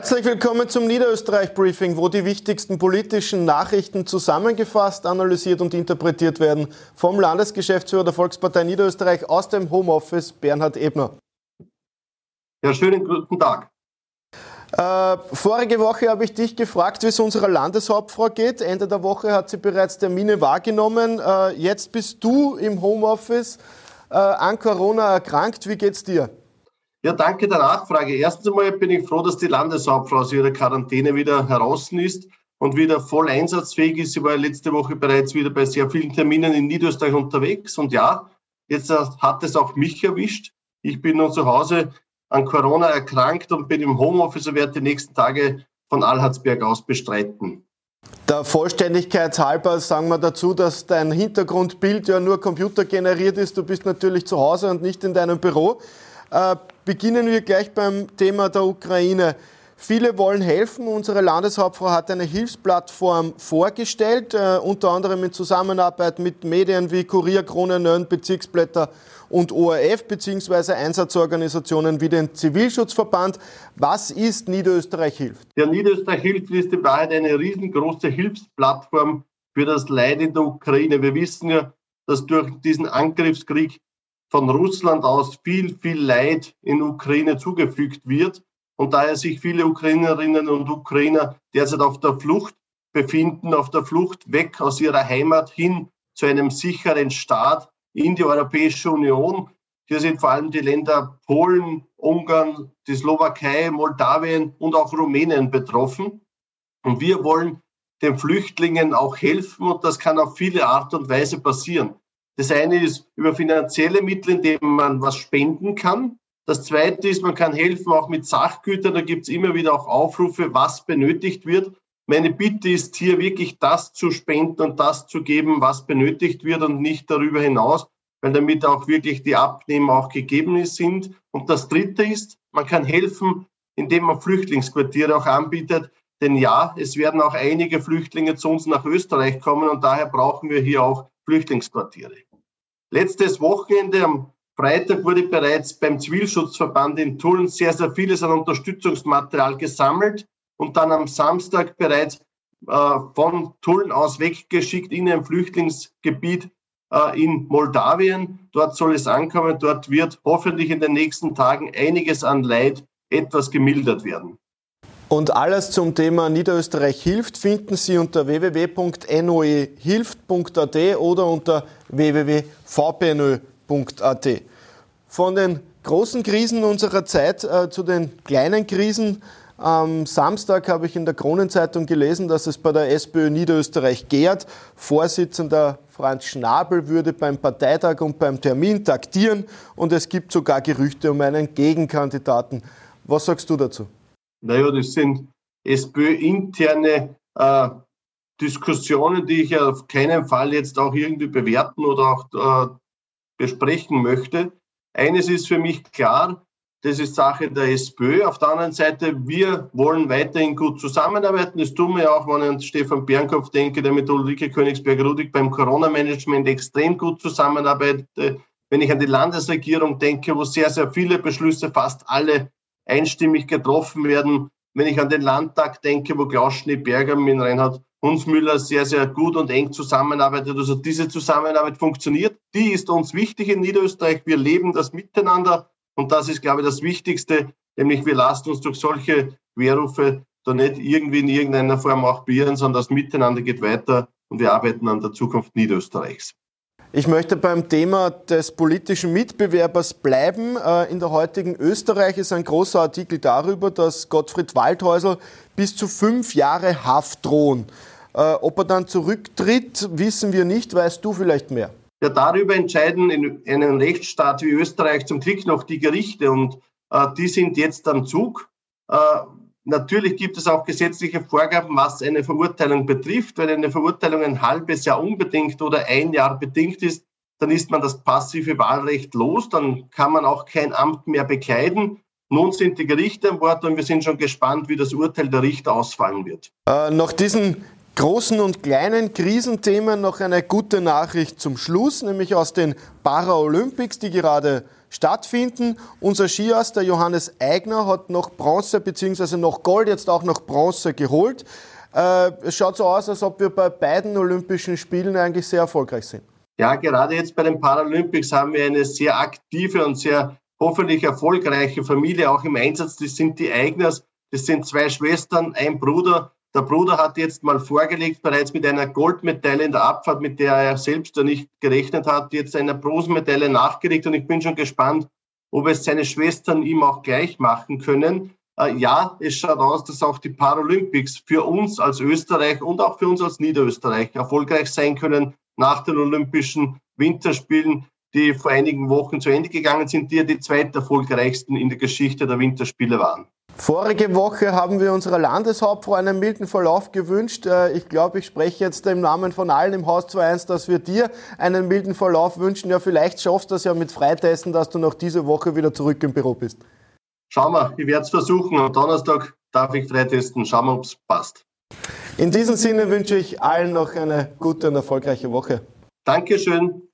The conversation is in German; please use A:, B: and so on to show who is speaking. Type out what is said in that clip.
A: Herzlich willkommen zum Niederösterreich-Briefing, wo die wichtigsten politischen Nachrichten zusammengefasst, analysiert und interpretiert werden vom Landesgeschäftsführer der Volkspartei Niederösterreich aus dem Homeoffice, Bernhard Ebner.
B: Ja, schönen guten Tag.
A: Äh, vorige Woche habe ich dich gefragt, wie es unserer Landeshauptfrau geht. Ende der Woche hat sie bereits Termine wahrgenommen. Äh, jetzt bist du im Homeoffice äh, an Corona erkrankt. Wie geht's dir?
B: Ja, danke der Nachfrage. Erstens einmal bin ich froh, dass die Landeshauptfrau aus ihrer Quarantäne wieder heraus ist und wieder voll einsatzfähig ist. Sie war letzte Woche bereits wieder bei sehr vielen Terminen in Niederösterreich unterwegs. Und ja, jetzt hat es auch mich erwischt. Ich bin nun zu Hause an Corona erkrankt und bin im Homeoffice und werde die nächsten Tage von Alharzberg aus bestreiten.
A: Der Vollständigkeit halber sagen wir dazu, dass dein Hintergrundbild ja nur computergeneriert ist. Du bist natürlich zu Hause und nicht in deinem Büro. Äh, beginnen wir gleich beim Thema der Ukraine. Viele wollen helfen. Unsere Landeshauptfrau hat eine Hilfsplattform vorgestellt, äh, unter anderem in Zusammenarbeit mit Medien wie Kurier, Krone, Nön, Bezirksblätter und ORF beziehungsweise Einsatzorganisationen wie den Zivilschutzverband. Was ist Niederösterreich hilft?
B: Ja, Niederösterreich hilft ist in Wahrheit eine riesengroße Hilfsplattform für das Leid in der Ukraine. Wir wissen ja, dass durch diesen Angriffskrieg von Russland aus viel, viel Leid in Ukraine zugefügt wird und daher sich viele Ukrainerinnen und Ukrainer derzeit auf der Flucht befinden, auf der Flucht weg aus ihrer Heimat hin zu einem sicheren Staat in die Europäische Union. Hier sind vor allem die Länder Polen, Ungarn, die Slowakei, Moldawien und auch Rumänien betroffen. Und wir wollen den Flüchtlingen auch helfen und das kann auf viele Art und Weise passieren. Das eine ist über finanzielle Mittel, indem man was spenden kann. Das zweite ist, man kann helfen auch mit Sachgütern. Da gibt es immer wieder auch Aufrufe, was benötigt wird. Meine Bitte ist hier wirklich das zu spenden und das zu geben, was benötigt wird und nicht darüber hinaus, weil damit auch wirklich die Abnehmer auch gegeben sind. Und das dritte ist, man kann helfen, indem man Flüchtlingsquartiere auch anbietet. Denn ja, es werden auch einige Flüchtlinge zu uns nach Österreich kommen und daher brauchen wir hier auch Flüchtlingsquartiere. Letztes Wochenende am Freitag wurde bereits beim Zivilschutzverband in Tulln sehr, sehr vieles an Unterstützungsmaterial gesammelt und dann am Samstag bereits äh, von Tulln aus weggeschickt in ein Flüchtlingsgebiet äh, in Moldawien. Dort soll es ankommen. Dort wird hoffentlich in den nächsten Tagen einiges an Leid etwas gemildert werden.
A: Und alles zum Thema Niederösterreich hilft finden Sie unter www.noehilft.at oder unter www.vpnö.at. Von den großen Krisen unserer Zeit äh, zu den kleinen Krisen. Am Samstag habe ich in der Kronenzeitung gelesen, dass es bei der SPÖ Niederösterreich gärt. Vorsitzender Franz Schnabel würde beim Parteitag und beim Termin taktieren und es gibt sogar Gerüchte um einen Gegenkandidaten. Was sagst du dazu?
B: Naja, das sind SPÖ-interne äh, Diskussionen, die ich auf keinen Fall jetzt auch irgendwie bewerten oder auch äh, besprechen möchte. Eines ist für mich klar, das ist Sache der SPÖ. Auf der anderen Seite, wir wollen weiterhin gut zusammenarbeiten. Das tun wir auch, wenn ich an Stefan Bernkopf denke, der mit Ulrike Königsberg-Rudig beim Corona-Management extrem gut zusammenarbeitet. Wenn ich an die Landesregierung denke, wo sehr, sehr viele Beschlüsse, fast alle einstimmig getroffen werden. Wenn ich an den Landtag denke, wo Klaus Schneeberger mit Reinhard Hunsmüller sehr, sehr gut und eng zusammenarbeitet. Also diese Zusammenarbeit funktioniert. Die ist uns wichtig in Niederösterreich. Wir leben das miteinander. Und das ist, glaube ich, das Wichtigste. Nämlich wir lassen uns durch solche Querrufe da nicht irgendwie in irgendeiner Form auch beirren, sondern das Miteinander geht weiter und wir arbeiten an der Zukunft Niederösterreichs.
A: Ich möchte beim Thema des politischen Mitbewerbers bleiben. Äh, in der heutigen Österreich ist ein großer Artikel darüber, dass Gottfried Waldhäusl bis zu fünf Jahre Haft drohen. Äh, ob er dann zurücktritt, wissen wir nicht. Weißt du vielleicht mehr?
B: Ja, darüber entscheiden in einem Rechtsstaat wie Österreich zum Glück noch die Gerichte und äh, die sind jetzt am Zug. Äh, Natürlich gibt es auch gesetzliche Vorgaben, was eine Verurteilung betrifft. Wenn eine Verurteilung ein halbes Jahr unbedingt oder ein Jahr bedingt ist, dann ist man das passive Wahlrecht los, dann kann man auch kein Amt mehr bekleiden. Nun sind die Gerichte an Bord und wir sind schon gespannt, wie das Urteil der Richter ausfallen wird.
A: Äh, nach diesen großen und kleinen Krisenthemen noch eine gute Nachricht zum Schluss, nämlich aus den Paralympics, die gerade stattfinden. Unser Skiass, der Johannes Eigner, hat noch Bronze bzw. noch Gold, jetzt auch noch Bronze geholt. Äh, es schaut so aus, als ob wir bei beiden Olympischen Spielen eigentlich sehr erfolgreich sind.
B: Ja, gerade jetzt bei den Paralympics haben wir eine sehr aktive und sehr hoffentlich erfolgreiche Familie auch im Einsatz. Das sind die Eigners. Das sind zwei Schwestern, ein Bruder. Der Bruder hat jetzt mal vorgelegt, bereits mit einer Goldmedaille in der Abfahrt, mit der er selbst nicht gerechnet hat, jetzt eine Bronzemedaille nachgelegt. Und ich bin schon gespannt, ob es seine Schwestern ihm auch gleich machen können. Äh, ja, es schaut aus, dass auch die Paralympics für uns als Österreich und auch für uns als Niederösterreich erfolgreich sein können nach den Olympischen Winterspielen, die vor einigen Wochen zu Ende gegangen sind, die ja die zweiterfolgreichsten in der Geschichte der Winterspiele waren.
A: Vorige Woche haben wir unserer Landeshauptfrau einen milden Verlauf gewünscht. Äh, ich glaube, ich spreche jetzt im Namen von allen im Haus 2.1, dass wir dir einen milden Verlauf wünschen. Ja, vielleicht schaffst du es ja mit Freitesten, dass du noch diese Woche wieder zurück im Büro bist.
B: Schauen wir, ich werde es versuchen. Am Donnerstag darf ich freitesten. Schauen wir, ob es passt.
A: In diesem Sinne wünsche ich allen noch eine gute und erfolgreiche Woche.
B: Dankeschön.